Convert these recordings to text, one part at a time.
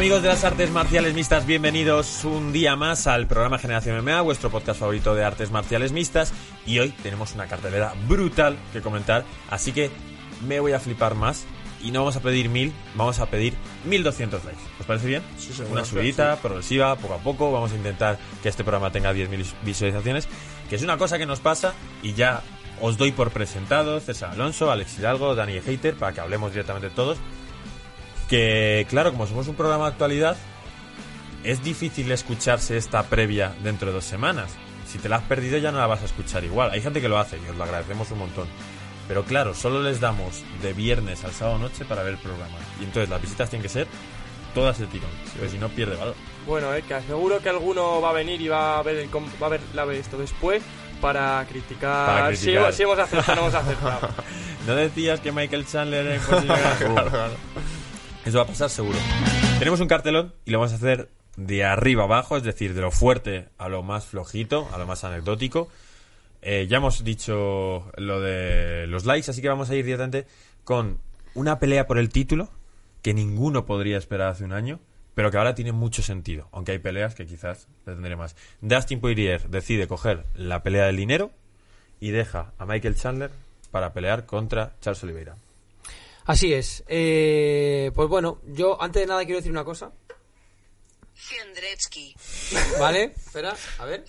amigos de las artes marciales mixtas, bienvenidos un día más al programa Generación MMA, vuestro podcast favorito de artes marciales mixtas. Y hoy tenemos una cartelera brutal que comentar, así que me voy a flipar más. Y no vamos a pedir mil, vamos a pedir 1200 likes. ¿Os parece bien? Sí, seguro, Una sí, subidita, sí. progresiva, poco a poco. Vamos a intentar que este programa tenga 10.000 visualizaciones, que es una cosa que nos pasa y ya os doy por presentados César Alonso, Alex Hidalgo, Dani Hater, para que hablemos directamente todos. Que, claro, como somos un programa de actualidad, es difícil escucharse esta previa dentro de dos semanas. Si te la has perdido ya no la vas a escuchar igual. Hay gente que lo hace y os lo agradecemos un montón. Pero claro, solo les damos de viernes al sábado noche para ver el programa. Y entonces las visitas tienen que ser todas de tirón, si no pierde valor. Bueno, eh, que aseguro que alguno va a venir y va a ver, el va a ver la esto después para criticar, Para criticar. Si, si hemos acertado no hemos acertado. ¿No decías que Michael Chandler era imposible ganar? Eso va a pasar seguro. Tenemos un cartelón y lo vamos a hacer de arriba abajo, es decir, de lo fuerte a lo más flojito, a lo más anecdótico. Eh, ya hemos dicho lo de los likes, así que vamos a ir directamente con una pelea por el título que ninguno podría esperar hace un año, pero que ahora tiene mucho sentido, aunque hay peleas que quizás le tendré más. Dustin Poirier decide coger la pelea del dinero y deja a Michael Chandler para pelear contra Charles Oliveira. Así es. Eh, pues bueno, yo antes de nada quiero decir una cosa, Jendretsky. ¿vale? Espera, a ver.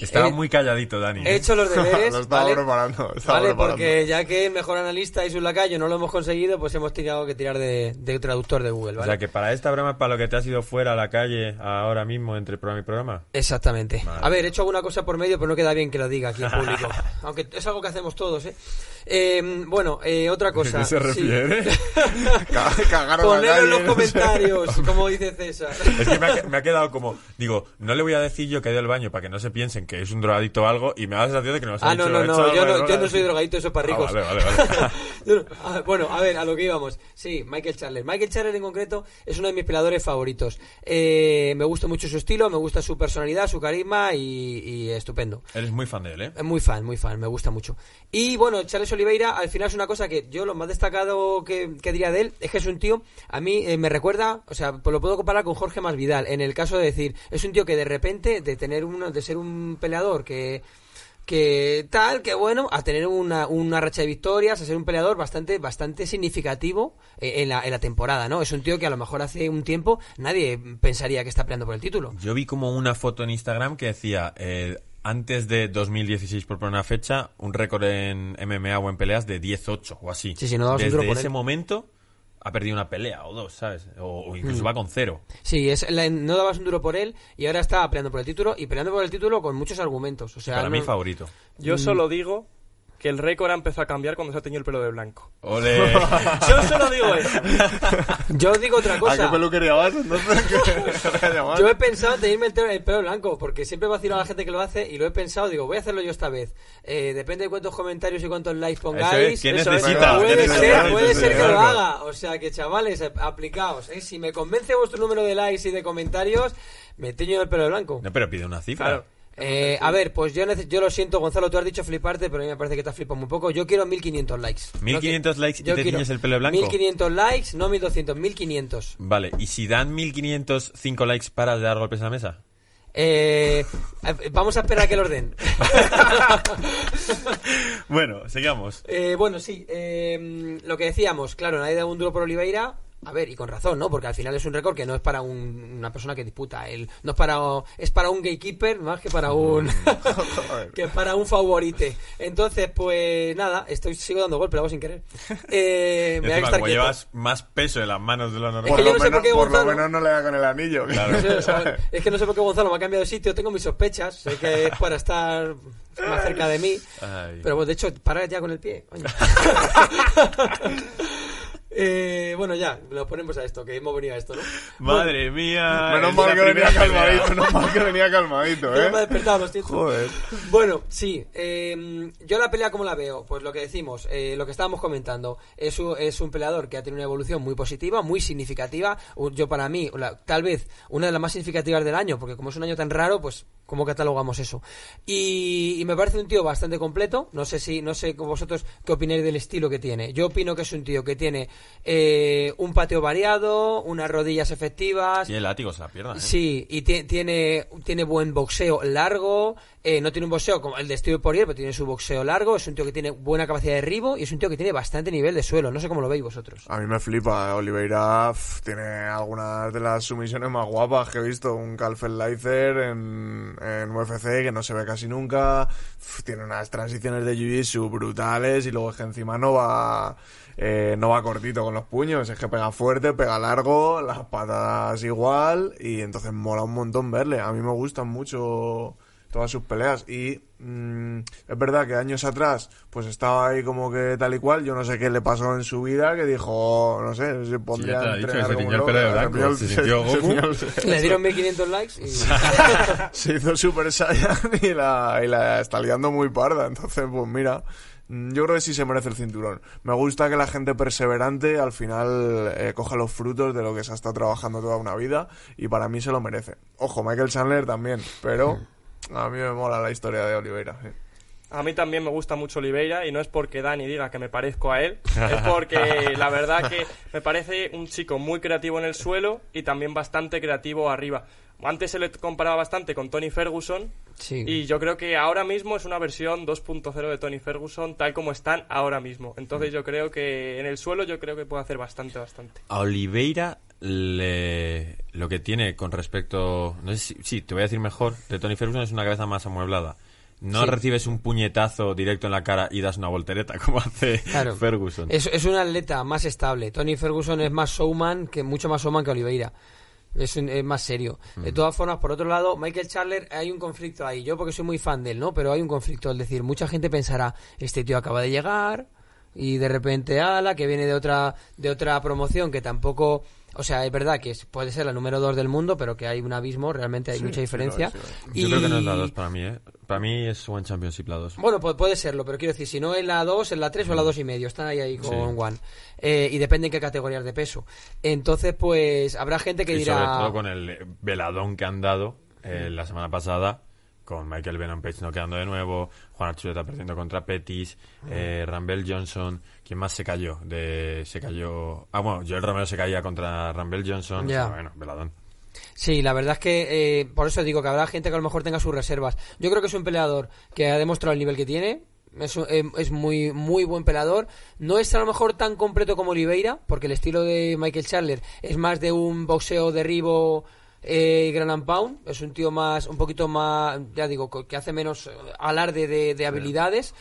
Estaba Eh, muy calladito, Dani. He hecho los deberes, Lo estaba ¿vale? preparando, estaba Vale, preparando. porque ya que el mejor analista es un lacayo no lo hemos conseguido, pues hemos tenido que tirar de, de traductor de Google, O ¿vale? sea que para esta broma, para lo que te has ido fuera a la calle ahora mismo entre programa y programa. Exactamente. Vale. A ver, he hecho alguna cosa por medio, pero no queda bien que lo diga aquí en público. Aunque es algo que hacemos todos, ¿eh? Eh, bueno, eh, otra cosa. ¿A qué se sí. refiere? La Ponedlo en los comentarios, como dice César. Es que me ha, me ha quedado como, digo, no le voy a decir yo que he ido al baño para que no se piensen que es un drogadicto o algo y me da la sensación de que ha Ah, no, no, "He hecho no, yo de no, droga". yo no soy drogadito, eso es para Ah, ricos. vale, vale, vale. Yo no- ah, bueno, a ver, a lo que íbamos. Sí, Michael Chandler. Michael Chandler en concreto es uno de mis peleadores favoritos. Eh, me gusta mucho su estilo, me gusta su personalidad, su carisma y, y estupendo. Eres muy fan de él, ¿eh? Muy fan, muy fan, me gusta mucho. Y bueno, Charles Oliveira, al final es una cosa que yo lo más destacado que, diría de él es que es un tío, a mí eh, me recuerda, o sea, pues lo puedo comparar con Jorge Masvidal, en el caso de decir, es un tío que de repente, de tener uno, de ser un peleador que que tal, que bueno, a tener una, una racha de victorias, a ser un peleador bastante, bastante significativo eh, en, la, en la temporada, ¿no? Es un tío que a lo mejor hace un tiempo nadie pensaría que está peleando por el título. Yo vi como una foto en Instagram que decía, eh, antes de 2016, por poner una fecha, un récord en MMA o en peleas de 10-8 o así. Sí, sí, no dabas un Desde duro por ese él. momento ha perdido una pelea o dos, ¿sabes? O, o Mm. incluso va con cero. Sí, es, la- no dabas un duro por él y ahora está peleando por el título y peleando por el título con muchos argumentos. O sea, Para no- mí favorito. Yo solo digo que el récord ha empezado a cambiar cuando se ha teñido el pelo de blanco. Ole. Yo solo digo eso. Yo digo otra ¿A qué cosa. peluquería vas? Yo he pensado en tenerme el, el pelo blanco, porque siempre vacilo a la gente que lo hace y lo he pensado, digo, voy a hacerlo yo esta vez. Eh, depende de cuántos comentarios y cuántos likes pongáis. ¿quién eso es. necesita? Puede ¿Quién ser, puede ser que lo haga. O sea que, chavales, eh, aplicaos. ¿eh? Si me convence vuestro número de likes y de comentarios, me teño el pelo de blanco. No, pero pide una cifra. Claro. Eh, a ver, pues yo, yo lo siento, Gonzalo, tú has dicho fliparte, pero a mí me parece que te has flipado muy poco. Yo quiero 1500 likes. No 1500 qui- likes y te tiñes el pelo blanco. 1500 likes, no 1200, 1500. Vale, ¿y si dan 1505 likes para de dar golpes a la mesa? Eh, eh, vamos a esperar a que los den. bueno, sigamos. Eh, bueno, sí, eh, lo que decíamos, claro, nadie da un duro por Oliveira. A ver, y con razón, ¿no? Porque al final es un récord que no es para un- una persona que disputa. El, no es para, es para un gatekeeper más que para un que para un favorite. Entonces, pues nada, estoy sigo dando golpe, lo hago sin querer. Eh, me voy a Encima, estar como quieto. llevas más peso en las manos de lo normal. Es Por, que yo lo no sé menos, por qué por lo Gonzalo- menos no le da con el anillo. Claro. No sé, es que no sé por qué Gonzalo me ha cambiado de sitio, tengo mis sospechas, sé que es para estar más cerca de mí, Ay. pero pues, de hecho, para ya con el pie. Eh, bueno, ya, nos ponemos a esto, que hemos venido a esto, ¿no? Madre mía. Menos mal que venía calmadito, menos mal que venía calmadito, Bueno, me ha ¿eh? despertado. Joder. Bueno, sí. eh, yo la pelea, ¿cómo la veo? Pues lo que decimos, eh, lo que estábamos comentando. Es un, es un peleador que ha tenido una evolución muy positiva, muy significativa. Yo, para mí, la- tal vez una de las más significativas del año, porque como es un año tan raro, pues cómo catalogamos eso. Y, y me parece un tío bastante completo. No sé si, no sé vosotros qué opináis del estilo que tiene. Yo opino que es un tío que tiene eh, un pateo variado, unas rodillas efectivas. Tiene látigos en la pierna, ¿eh? Sí, y ti- tiene, tiene buen boxeo largo, eh, no tiene un boxeo como el de Steve Poirier, pero tiene su boxeo largo, es un tío que tiene buena capacidad de derribo y es un tío que tiene bastante nivel de suelo, no sé cómo lo veis vosotros. A mí me flipa, Oliveira tiene algunas de las sumisiones más guapas que he visto. Un Kalfenleizer en, en UFC que no se ve casi nunca. Tiene unas transiciones de Jiu-Jitsu brutales y luego es que encima no va, eh, no va cortito con los puños. Es que pega fuerte, pega largo, las patadas igual y entonces mola un montón verle. A mí me gustan mucho todas sus peleas y mm, es verdad que años atrás pues estaba ahí como que tal y cual yo no sé qué le pasó en su vida que dijo no sé se pondría lo a dicho, entrenar como loco, de blanco, se sintió Goku. Le dieron 1500 likes y... se hizo Super Saiyan y la, y la está liando muy parda. Entonces, pues mira, mm, yo creo que sí se merece el cinturón. Me gusta que la gente perseverante al final eh, coja los frutos de lo que se ha estado trabajando toda una vida y para mí se lo merece. Ojo, Michael Chandler también, pero a mí me mola la historia de Oliveira. sí. A mí también me gusta mucho Oliveira y no es porque Dani diga que me parezco a él, es porque la verdad que me parece un chico muy creativo en el suelo y también bastante creativo arriba. Antes se le comparaba bastante con Tony Ferguson Sí. y yo creo que ahora mismo es una versión 2.0 de Tony Ferguson tal como están ahora mismo. Entonces yo creo que en el suelo yo creo que puede hacer bastante, bastante. A Oliveira le... lo que tiene con respecto... No sé si, sí, te voy a decir mejor. De Tony Ferguson es una cabeza más amueblada. No Sí. recibes un puñetazo directo en la cara y das una voltereta como hace Claro. Ferguson. Es, es un atleta más estable. Tony Ferguson es más showman, que mucho más showman que Oliveira. Es, un- es más serio. De todas formas, por otro lado, Michael Chandler, hay un conflicto ahí. Yo porque soy muy fan de él, ¿no? Pero hay un conflicto. Es decir, mucha gente pensará, este tío acaba de llegar y de repente, ala, que viene de otra, de otra promoción que tampoco... O sea, es verdad que es- puede ser la número dos del mundo, pero que hay un abismo, realmente hay mucha diferencia. sí, sí. Yo Y- creo que no es la 2 para mí, ¿eh? Para mí es One Championship la 2. bueno, pu- puede serlo, pero quiero decir, si no en la 2, en la 3 o la 2 y medio, están ahí, ahí con Sí. One. Eh, y depende en qué categorías de peso. Entonces, pues, habrá gente que Y dirá... sobre todo con el veladón que han dado eh, la semana pasada, con Michael Venom Page no quedando de nuevo, Juan Archuleta perdiendo contra Petis, eh, Rambel Johnson, ¿quién más se cayó? De, se cayó... Ah, bueno, Joel Romero se caía contra Rambel Johnson. Ya. o sea, bueno, veladón. Sí, la verdad es que eh, por eso digo que habrá gente que a lo mejor tenga sus reservas. Yo creo que es un peleador que ha demostrado el nivel que tiene. Es, eh, es muy muy buen peleador. No es a lo mejor tan completo como Oliveira, porque el estilo de Michael Chandler es más de un boxeo derribo eh, gran pound. Es un tío más, un poquito más, ya digo, que hace menos eh, alarde de, de habilidades.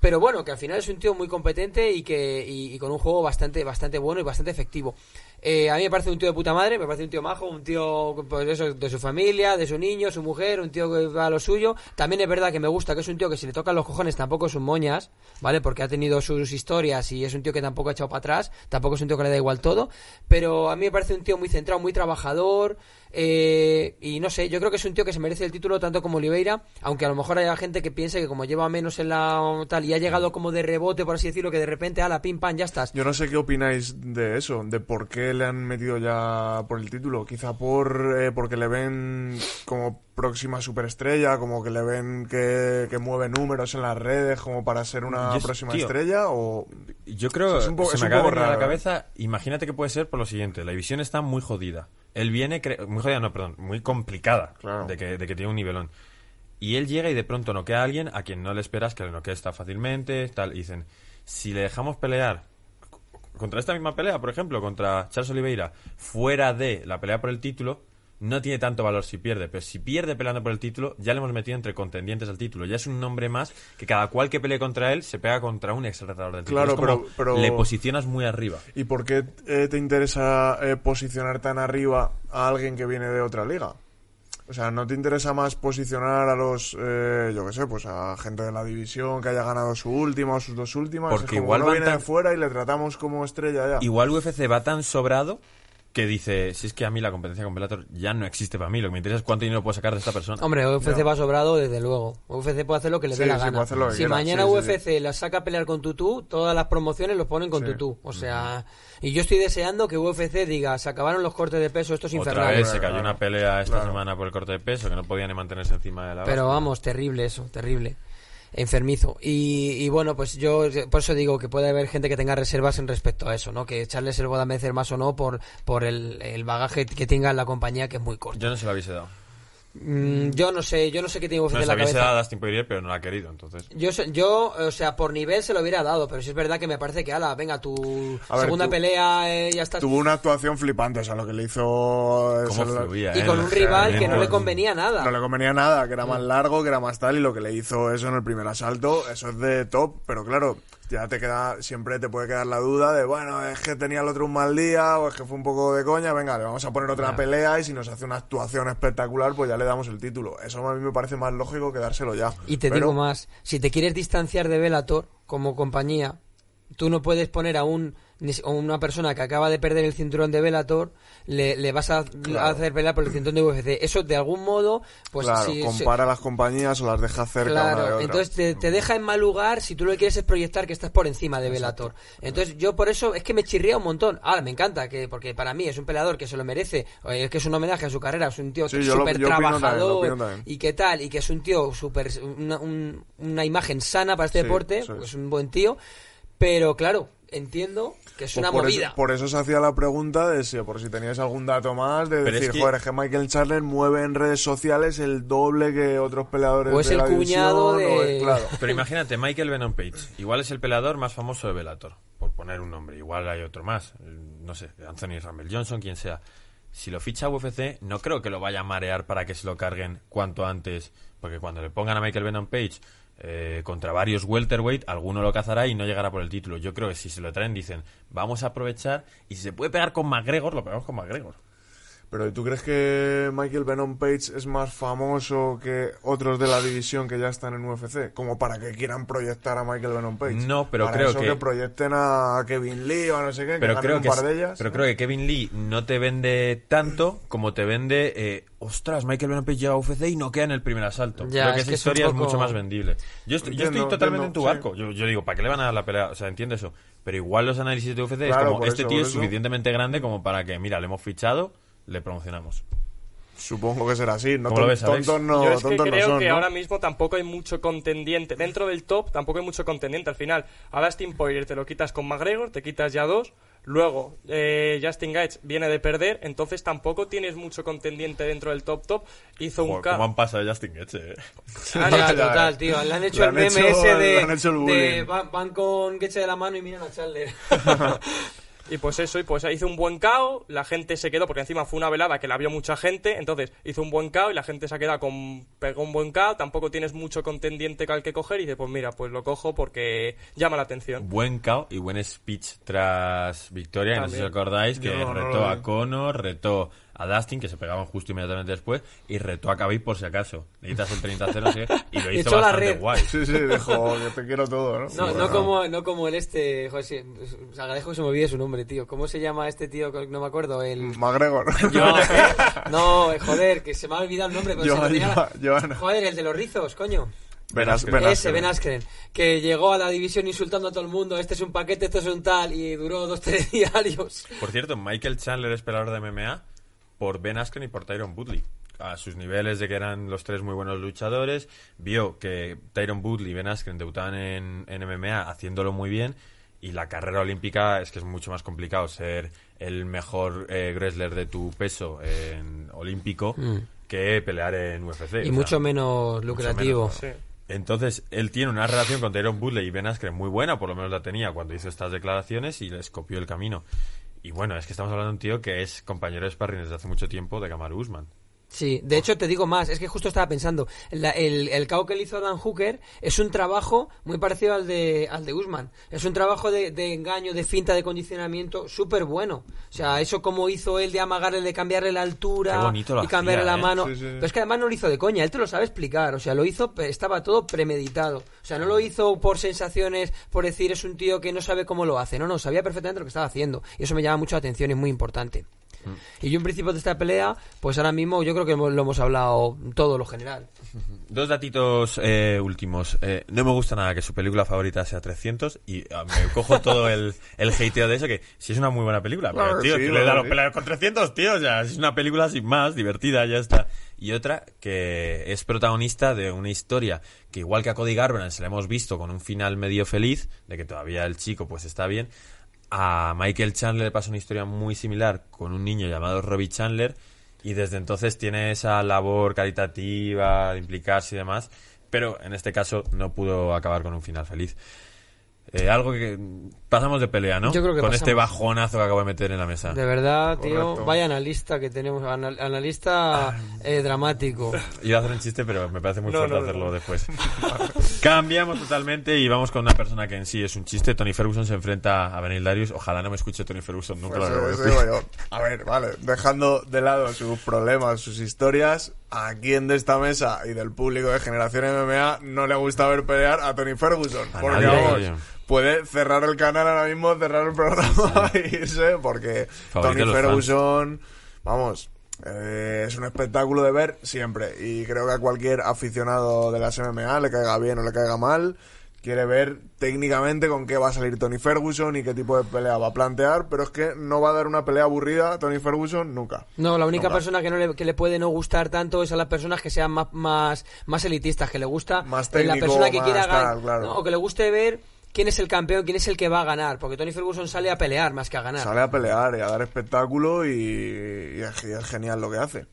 Pero bueno, que al final es un tío muy competente y que y, y con un juego bastante bastante bueno y bastante efectivo. Eh, a mí me parece un tío de puta madre, me parece un tío majo, un tío pues eso, de su familia, de su niño, su mujer, un tío que va a lo suyo. También es verdad que me gusta que es un tío que si le tocan los cojones tampoco es un moñas, ¿vale? Porque ha tenido sus historias y es un tío que tampoco ha echado para atrás, tampoco es un tío que le da igual todo. Pero a mí me parece un tío muy centrado, muy trabajador. Eh, y no sé, yo creo que es un tío que se merece el título tanto como Oliveira, aunque a lo mejor haya gente que piense que como lleva menos en la tal y ha llegado como de rebote, por así decirlo, que de repente, a la pim pam, ya estás. Yo no sé qué opináis de eso, de por qué le han metido ya por el título. Quizá por eh, porque le ven como próxima superestrella, como que le ven que, que mueve números en las redes como para ser una Yo- próxima tío, estrella o Yo creo, Es un poco- se es me un acaba de la ¿eh? cabeza, imagínate que puede ser por lo siguiente, la división está muy jodida. Él viene, cre- muy jodida, no, perdón, muy complicada, Claro. de, que, de que tiene un nivelón. Y él llega y de pronto noquea a alguien a quien no le esperas que le noquee está fácilmente, tal, y dicen, si le dejamos pelear contra esta misma pelea, por ejemplo, contra Charles Oliveira, fuera de la pelea por el título, no tiene tanto valor si pierde, pero si pierde peleando por el título, ya le hemos metido entre contendientes al título. Ya es un nombre más que cada cual que pelee contra él se pega contra un ex retador del título. Claro, pero- pero- le posicionas muy arriba. ¿Y por qué eh, te interesa eh, posicionar tan arriba a alguien que viene de otra liga? O sea, ¿no te interesa más posicionar a los, eh, yo qué sé, pues a gente de la división que haya ganado su última o sus dos últimas? Porque es como igual van viene tan- de fuera y le tratamos como estrella ya. Igual UFC va tan sobrado que dice, si es que a mí la competencia con Bellator ya no existe para mí, lo que me interesa es cuánto dinero puedo sacar de esta persona. Hombre, UFC va sobrado, desde luego. UFC puede hacer lo que le Sí, dé la sí, gana. puede si quiera, mañana sí, sí, UFC la saca a pelear con Tutú, todas las promociones los ponen con Sí. Tutú. O sea, y yo estoy deseando que UFC diga, se acabaron los cortes de peso, esto es Otra infernal. vez se cayó una pelea esta semana por el corte de peso, que no podían ni mantenerse encima de la Pero base. vamos, terrible eso, terrible. Enfermizo. Y, y bueno, pues yo por eso digo que puede haber gente que tenga reservas en respecto a eso, ¿no? Que Charles se lo pueda más o no por, por el, el bagaje que tenga en la compañía, que es muy corto. Yo no se lo hubiese dado. Mm, yo no sé, yo no sé qué tiene UFC No en se la cabeza. dado a Dustin Poirier, pero no lo ha querido, entonces. Yo, sé- yo, o sea, por nivel se lo hubiera dado, pero sí es verdad que me parece que, ala, venga, tu A ver, segunda tú- pelea, eh, ya está. Tuvo una actuación flipante, o sea, lo que le hizo... Fluía, Y eh, con un rival que no le convenía nada. No le convenía nada, que era más largo, que era más tal, y lo que le hizo eso en el primer asalto, eso es de top, pero claro, ya te queda, siempre te puede quedar la duda de, bueno, es que tenía el otro un mal día, o es que fue un poco de coña, venga, le vamos a poner otra pelea, y si nos hace una actuación espectacular, pues ya le damos el título. Eso a mí me parece más lógico que dárselo ya. Y te Pero- digo más, si te quieres distanciar de Bellator como compañía, tú no puedes poner a un a una persona que acaba de perder el cinturón de Bellator, le, le vas a, hacer pelear por el cinturón de UFC. Eso de algún modo, pues claro, si- si- compara las compañías o las deja cerca una de Claro, otra. entonces te, te deja en mal lugar si tú lo que quieres es proyectar que estás por encima de Velator. Entonces yo por eso es que me chirría un montón. Ahora me encanta, que porque para mí es un peleador que se lo merece, eh, es que es un homenaje a su carrera, es un tío Sí, súper también, trabajador también. y qué tal, y que es un tío súper, una, un- una imagen sana para este Sí, deporte, es. es un buen tío, pero claro, entiendo que es Pues una por movida. Eso, por eso se hacía la pregunta de si, por si teníais algún dato más, de Pero es decir, que- joder, es que Michael Chandler mueve en redes sociales el doble que otros peleadores O es de el la cuñado división, o de- es- claro. Pero imagínate, Michael Venom Page. Igual es el peleador más famoso de Bellator, por poner un nombre. Igual hay otro más. No sé, Anthony Rumble Johnson, quien sea. Si lo ficha UFC, no creo que lo vaya a marear para que se lo carguen cuanto antes. Porque cuando le pongan a Michael Venom Page eh, contra varios welterweight, alguno lo cazará y no llegará por el título. Yo creo que si se lo traen, dicen, vamos a aprovechar. Y si se puede pegar con McGregor, lo pegamos con McGregor. Pero ¿tú crees que Michael Venom Page es más famoso que otros de la división que ya están en UFC? Como para que quieran proyectar a Michael Venom Page. No, pero Para creo eso que- proyecten a Kevin Lee o a no sé qué, que pero ganen creo un que par es- de ellas. pero ¿no? creo que Kevin Lee no te vende tanto como te vende eh, ostras Michael Venom Page llega a UFC y no queda en el primer asalto Ya, creo que es esa que historia es poco- mucho más vendible yo, estoy- yo Entiendo, estoy totalmente entiendo, en tu barco yo, yo digo para qué le van a dar la pelea o sea entiendo eso pero igual los análisis de UFC es como este eso, tío es eso. suficientemente grande como para que mira le hemos fichado le promocionamos Supongo que será así. No ¿Cómo lo ves, Alex? tontos no, Yo es que tontos no creo son, que ¿no? ahora mismo tampoco hay mucho contendiente. Dentro del top tampoco hay mucho contendiente. Al final, a Dustin Poirier te lo quitas con McGregor, te quitas ya dos. Luego, eh, Justin Gates viene de perder, entonces tampoco tienes mucho contendiente dentro del top top. Hizo un Joder, K. cómo han pasado Justin Gaethje eh. Ah, Ya, no, total, tío. Le han hecho Le el han meme hecho- ese le de, han hecho el de bullying. van, van con Getche de la mano y miran a Chandler. Y pues eso, y pues hizo un buen KO, la gente se quedó, porque encima fue una velada que la vio mucha gente, entonces hizo un buen KO y la gente se ha quedado con, pegó un buen KO, tampoco tienes mucho contendiente al que coger y dice, pues mira, pues lo cojo porque llama la atención. buen KO y buen speech tras victoria. No sé si os acordáis que Yo no, no retó a. Conor, retó a Dustin, que se pegaban justo inmediatamente después, y retó a Khabib por si acaso. Le quitas el 30-0 no sé qué, y lo hizo echó la bastante red. guay. Sí, sí, dijo que te quiero todo, ¿no? No, Bueno, no como, no como el este, joder, sí, os agradezco que se me olvide su nombre, tío. ¿Cómo se llama este tío? No me acuerdo, el... McGregor. No, no, eh, joder, que se me ha olvidado el nombre. pero se tenía Johan. Joder, el de los rizos, coño. Ben As- Ben Ben Ese, Askren. Ben Askren, que llegó a la división insultando a todo el mundo, este es un paquete, esto es un tal, y duró dos, tres diarios. Por cierto, Michael Chandler es peleador de MMA por Ben Askren y por Tyron Woodley. A sus niveles de que eran los tres muy buenos luchadores, vio que Tyron Woodley y Ben Askren debutaban en, en MMA haciéndolo muy bien y la carrera olímpica es que es mucho más complicado ser el mejor eh, wrestler de tu peso en olímpico que pelear en UFC. o Mm. Y sea, mucho menos lucrativo. menos, Sí. entonces, él tiene una relación con Tyron Woodley y Ben Askren muy buena, por lo menos la tenía cuando hizo estas declaraciones y les copió el camino. Y bueno, es que estamos hablando de un tío que es compañero de sparring desde hace mucho tiempo de Kamaru Usman. Sí, de hecho te digo más, es que justo estaba pensando, la- el, el que le hizo Dan Hooker es un trabajo muy parecido al de, al de Usman. Es un trabajo de, de engaño, de finta, de condicionamiento súper bueno. O sea, eso como hizo él de amagarle, de cambiarle la altura Qué bonito lo y cambiarle hacía, la ¿eh? mano. Sí, sí. Pero es que además no lo hizo de coña, él te lo sabe explicar. O sea, lo hizo, estaba todo premeditado. O sea, no lo hizo por sensaciones, por decir es un tío que no sabe cómo lo hace. No, no, sabía perfectamente lo que estaba haciendo. Y eso me llama mucho la atención y es muy importante. Y yo en principio de esta pelea, pues ahora mismo yo creo que hemos- lo hemos hablado todo lo general. Dos datitos eh, últimos. Eh, no me gusta nada que su película favorita sea 300 y ah, me cojo todo el, el hateo de eso, que si es una muy buena película. Pero, Claro, tío, sí, que le da los sí. peleas con 300, tío. Sea, es una película sin más, divertida, ya está. Y otra que es protagonista de una historia que igual que a Cody Garbrandt se la hemos visto con un final medio feliz, de que todavía el chico pues está bien, a Michael Chandler le pasa una historia muy similar con un niño llamado Robbie Chandler y desde entonces tiene esa labor caritativa de implicarse y demás, pero en este caso no pudo acabar con un final feliz. Eh, algo que pasamos de pelea, ¿no? Yo creo que con pasamos. este bajonazo que acabo de meter en la mesa. De verdad, tío, Correcto. vaya analista que tenemos, anal- analista eh, dramático. Iba a hacer un chiste, pero me parece muy No, fuerte no, no, hacerlo no. después. Cambiamos totalmente y vamos con una persona que en sí es un chiste. Tony Ferguson se enfrenta a Benil Darius. Ojalá no me escuche Tony Ferguson, nunca Pues lo decir. digo yo. A ver, vale, dejando de lado sus problemas, sus historias, ¿a quién de esta mesa y del público de Generación MMA no le gusta ver pelear a Tony Ferguson? A Porque nadie, vamos, puede cerrar el canal ahora mismo, cerrar el programa y irse, porque Favorito Tony Ferguson, vamos, eh, es un espectáculo de ver siempre. Y creo que a cualquier aficionado de las MMA, le caiga bien o le caiga mal, quiere ver técnicamente con qué va a salir Tony Ferguson y qué tipo de pelea va a plantear, pero es que no va a dar una pelea aburrida a Tony Ferguson nunca. No, la única Nunca. persona que no le, que le puede no gustar tanto es a las personas que sean más, más, más elitistas, que le gusta Más eh, la técnico, persona que más quiera ganar, claro. o que le guste ver quién es el campeón, quién es el que va a ganar, porque Tony Ferguson sale a pelear más que a ganar. Sale a pelear y a dar espectáculo y, y es, y es genial lo que hace.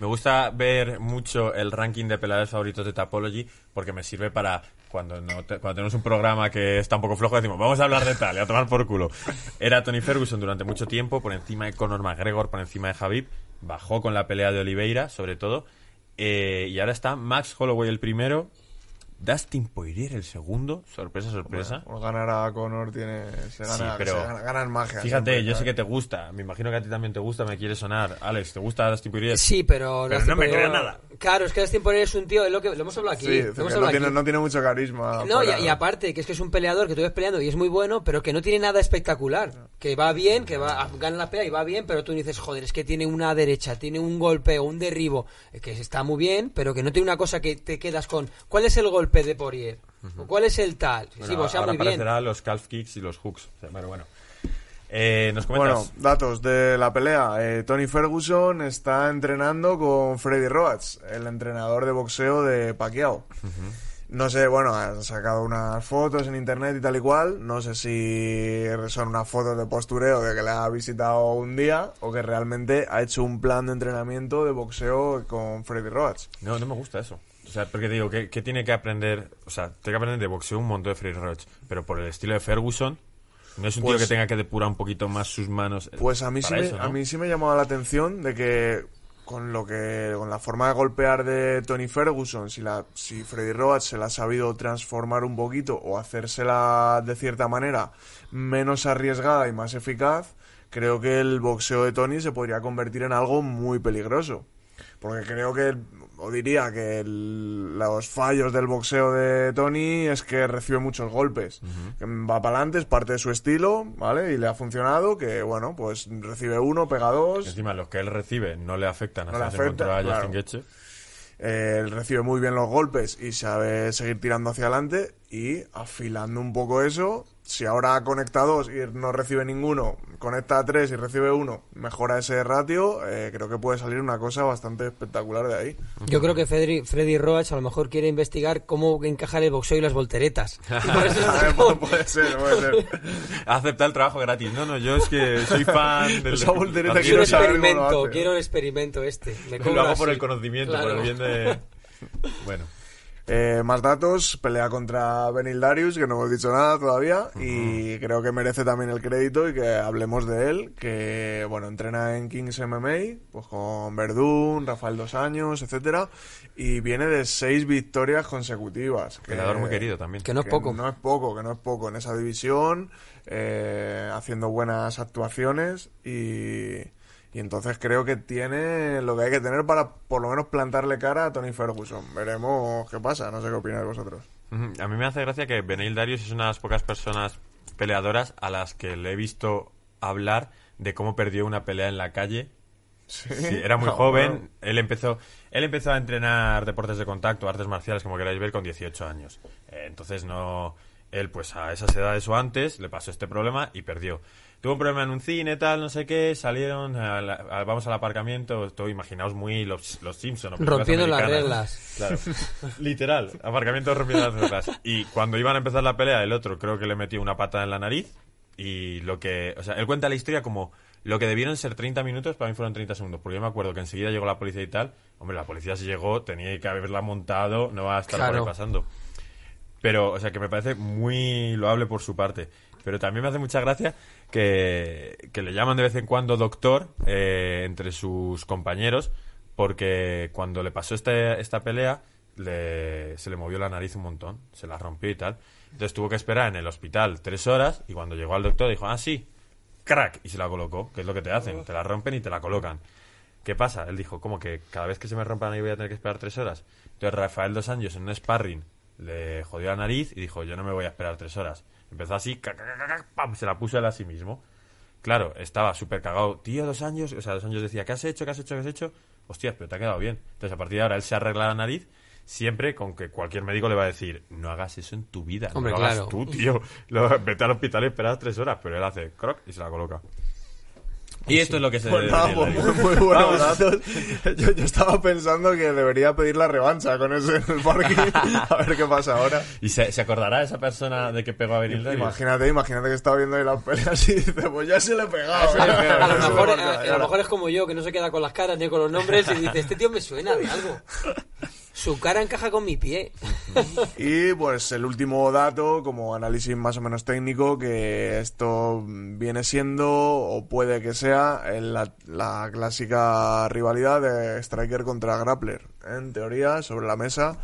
Me gusta ver mucho el ranking de peleadores favoritos de Tapology porque me sirve para cuando no te- cuando tenemos un programa que está un poco flojo decimos vamos a hablar de tal y a tomar por culo. Era Tony Ferguson durante mucho tiempo por encima de Conor McGregor, por encima de Javib, bajó con la pelea de Oliveira sobre todo eh, y ahora está Max Holloway el primero, Dustin Poirier el segundo, sorpresa sorpresa. Por ganar a Conor tiene, se gana, Sí, pero se gana, ganan magia. Fíjate, siempre, yo sé que te gusta, me imagino que a ti también te gusta, me quiere sonar. Alex, ¿te gusta Dustin Poirier? Sí, pero... Pero Dustin no me creo nada. Claro, es que Dustin Poirier es un tío, es lo que lo hemos hablado aquí. Sí, hemos hablado no, tiene, aquí. no tiene mucho carisma. No, y, aparte, que es que es un peleador que tú ves peleando y es muy bueno, pero que no tiene nada espectacular. Que va bien, que va gana la pelea y va bien, pero tú dices, joder, es que tiene una derecha, tiene un golpeo, un derribo, que está muy bien, pero que no tiene una cosa que te quedas con, ¿cuál es el golpe de Poirier? ¿O ¿Cuál es el tal? Bueno, sí, pues sea ahora muy bien. los calf kicks y los hooks. O sea, Pero bueno. Eh, ¿Nos Bueno, comentas? datos de la pelea. Eh, Tony Ferguson está entrenando con Freddy Roach, el entrenador de boxeo de Pacquiao. No sé, bueno, han sacado unas fotos en internet y tal y cual. No sé si son unas fotos de postureo de que le ha visitado un día o que realmente ha hecho un plan de entrenamiento de boxeo con Freddy Roach. No, no me gusta eso. O sea, porque digo, ¿qué, qué tiene que aprender? O sea, tiene que aprender de boxeo un montón de Free Roach. Pero por el estilo de Ferguson, no es un Pues- tío que tenga que depurar un poquito más sus manos. eh, Pues a mí, sí me, a mí sí me llamaba la atención de que con lo que con la forma de golpear de Tony Ferguson, si la si Freddy Roach se la ha sabido transformar un poquito o hacérsela de cierta manera menos arriesgada y más eficaz, creo que el boxeo de Tony se podría convertir en algo muy peligroso. Porque creo que, o diría que el- los fallos del boxeo de Tony es que recibe muchos golpes. Va para adelante, es parte de su estilo, ¿vale? Y le ha funcionado, que bueno, pues recibe uno, pega dos. Encima, los que él recibe no le afectan No se afecta, encontró a claro. Justin. Eh, él recibe muy bien los golpes y sabe seguir tirando hacia adelante y afilando un poco eso. Si ahora conecta dos y no recibe ninguno, conecta a tres y recibe uno, mejora ese ratio, eh, creo que puede salir una cosa bastante espectacular de ahí. Yo creo que Freddy, Freddy Roach a lo mejor quiere investigar cómo encajar el boxeo y las volteretas. Y por eso A está ver, con- puede ser, puede ser. Acepta el trabajo gratis. No, no, yo es que soy fan del... Esa voltereta Quiero experimento, quiero el experimento este. Me Lo hago por así. el conocimiento, Claro. por el bien de... Bueno. Eh, más datos, pelea contra Benil Darius, que no hemos dicho nada todavía, y creo que merece también el crédito y que hablemos de él, que bueno, entrena en Kings MMA, pues con Verdún, Rafael Dos Años, etcétera, y viene de seis victorias consecutivas. que- Peleador muy querido también. Que no es que poco. No es poco, que no es poco en esa división, eh, haciendo buenas actuaciones y, y entonces creo que tiene lo que hay que tener para por lo menos plantarle cara a Tony Ferguson. Veremos qué pasa, no sé qué opináis vosotros. A mí me hace gracia que Beneil Darius es una de las pocas personas peleadoras a las que le he visto hablar de cómo perdió una pelea en la calle Sí, era muy joven. bueno. Él empezó, él empezó a entrenar deportes de contacto, artes marciales, como queráis ver, con 18 años. Eh, entonces no, él pues a esas edades o antes le pasó este problema y perdió. Tuvo un problema en un cine, tal, no sé qué, salieron, a la- a- vamos al aparcamiento, todo, imaginaos muy los, los Simpson. o películas Rompiendo las reglas. Claro. Literal, aparcamiento rompiendo las reglas. Y cuando iban a empezar la pelea, el otro creo que le metió una patada en la nariz. Y lo que. O sea, él cuenta la historia como lo que debieron ser 30 minutos, para mí fueron 30 segundos. Porque yo me acuerdo que enseguida llegó la policía y tal. Hombre, la policía se llegó, tenía que haberla montado, no va a estar por ahí pasando. Pero, o sea, que me parece muy loable por su parte. Pero también me hace mucha gracia que, que le llaman de vez en cuando doctor eh, entre sus compañeros, porque cuando le pasó este, esta pelea, le- se le movió la nariz un montón, se la rompió y tal. Entonces tuvo que esperar en el hospital tres horas y cuando llegó al doctor dijo, ah, sí, crack, y se la colocó, que es lo que te hacen, te la rompen y te la colocan. ¿Qué pasa? Él dijo, ¿cómo que cada vez que se me rompa la nariz voy a tener que esperar tres horas? Entonces Rafael Dos Años en un sparring le jodió la nariz y dijo, yo no me voy a esperar tres horas. Empezó así, pam, se la puso él a sí mismo. Claro, estaba súper cagado. Tío, dos años, o sea, dos años decía, ¿qué has hecho? ¿Qué has hecho? ¿Qué has hecho? Hostias, pero te ha quedado bien. Entonces, a partir de ahora, él se arregla la nariz siempre con que cualquier médico le va a decir, no hagas eso en tu vida, Hombre, no lo hagas claro. tú, tío. Lo- vete al hospital y esperas tres horas, pero él hace croc y se la coloca. Y esto es lo que se Pues debe nada, pues muy, muy buenos datos. Yo, yo estaba pensando que debería pedir la revancha con ese en el parking. A ver qué pasa ahora. ¿Y se, se acordará esa persona de que pegó a Darius? Imagínate, imagínate que estaba viendo ahí las peleas y dice, pues ya se le he pegado. le he pegado. A lo, mejor, a- a lo mejor es como yo, que no se queda con las caras ni con los nombres y dice, este tío me suena de algo. Su cara encaja con mi pie. Y pues el último dato, como análisis más o menos técnico, que esto viene siendo, o puede que sea, en la, la clásica rivalidad de Striker contra Grappler. En teoría, sobre la mesa.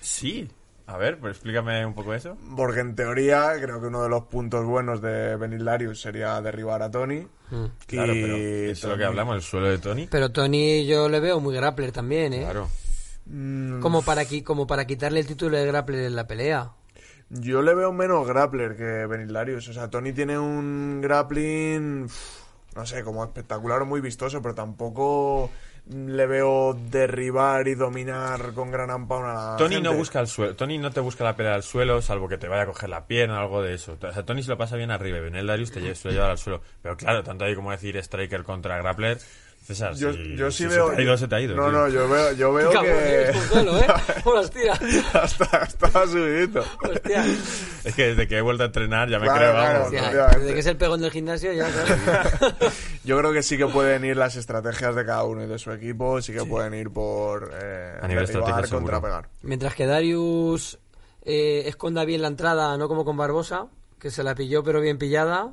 Sí. A ver, pues explícame un poco eso. Porque en teoría creo que uno de los puntos buenos de Benil Darius sería derribar a Tony. Claro, Y pero eso es lo que Tony- hablamos, el suelo de Tony. Pero Tony yo le veo muy grappler también, ¿eh? Claro. Mm, Como, para, como para quitarle el título de grappler en la pelea. Yo le veo menos grappler que Benil Darius. O sea, Tony tiene un grappling, no sé, como espectacular o muy vistoso, pero tampoco le veo derribar y dominar con gran ampao a la Tony gente. no busca el suelo, Tony no te busca la pelea al suelo, salvo que te vaya a coger la pierna o algo de eso. O sea, Tony se lo pasa bien arriba y Benel Darius te suele llevar al suelo. Pero claro, tanto ahí como decir striker contra grappler, César, Yo, si, yo sí si veo. se te ha ido, se te ha ido. No, tío. no, yo veo, yo veo que. ¿eh? Hola, tira. Hasta, estaba subidito. Hostia. Es que desde que he vuelto a entrenar ya me Claro, creo, claro, vamos. Hostia, efectivamente. desde que es el pegón del gimnasio ya, claro. Yo creo que sí que pueden ir las estrategias de cada uno y de su equipo, sí que pueden ir por eh, A nivel derribar estrategia, contra seguro. pegar. Mientras que Darius eh, esconda bien la entrada, no como con Barbosa, que se la pilló pero bien pillada.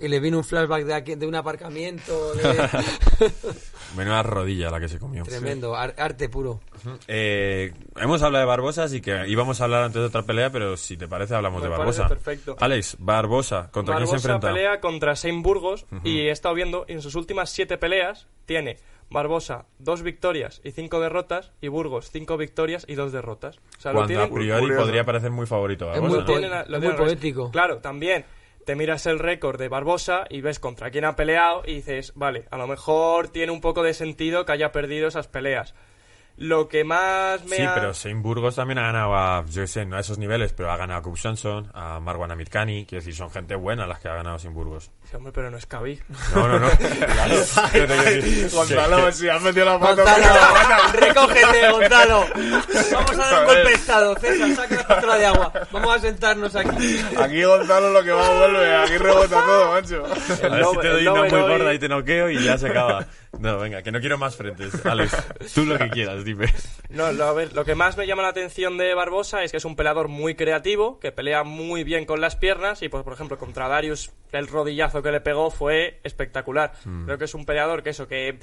Y le vino un flashback de, aquí- de un aparcamiento. de- Menuda rodilla la que se comió. Tremendo, ar- arte puro. Eh, hemos hablado de Barbosa, así que íbamos a hablar antes de otra pelea, pero si te parece hablamos Me de Barbosa. perfecto. Alex, Barbosa, ¿contra quién se Barbosa enfrenta? pelea contra Shane Burgos y he estado viendo y en sus últimas siete peleas tiene Barbosa dos victorias y cinco derrotas y Burgos cinco victorias y dos derrotas. O sea, lo Cuando a tienen, priori curioso. podría parecer muy favorito Es Barbosa, muy ¿no? po- a- lo es muy poético. Claro, también te miras el récord de Barbosa y ves contra quién ha peleado y dices, vale, a lo mejor tiene un poco de sentido que haya perdido esas peleas. Lo que más me Sí, ha... pero Shane Burgos también ha ganado a, yo sé, no a esos niveles, pero ha ganado a Cub Johnson, a Marwan Amirkani, quiero decir, son gente buena las que ha ganado Shane Burgos. Sí, hombre, pero no es Khabib. No, no, no. claro. Gonzalo, si has metido la pata. Gonzalo, recógete, Gonzalo. Vamos a dar un golpe de estado. César, saca la pistola de agua. Vamos a sentarnos aquí. Aquí Gonzalo lo que va vuelve, aquí rebota todo, macho. A ver si te doy una muy gorda y te noqueo y ya se acaba. No, venga, que no quiero más frentes. Alex, tú lo que quieras, dime. No, lo, a ver, lo que más me llama la atención de Barbosa es que es un peleador muy creativo, que pelea muy bien con las piernas y, pues, por ejemplo, contra Darius el rodillazo que le pegó fue espectacular. Creo que es un peleador que eso, que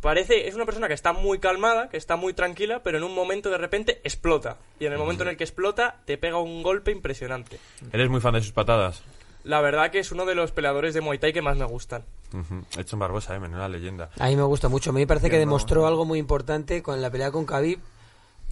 parece, es una persona que está muy calmada, que está muy tranquila, pero en un momento de repente explota. Y en el momento en el que explota te pega un golpe impresionante. ¿Eres muy fan de sus patadas? La verdad que es uno de los peleadores de Muay Thai que más me gustan. Ujú. Edson Barbosa, eh, menuda leyenda. A mí me gusta mucho. A mí me parece que demostró algo muy importante con la pelea con Khabib.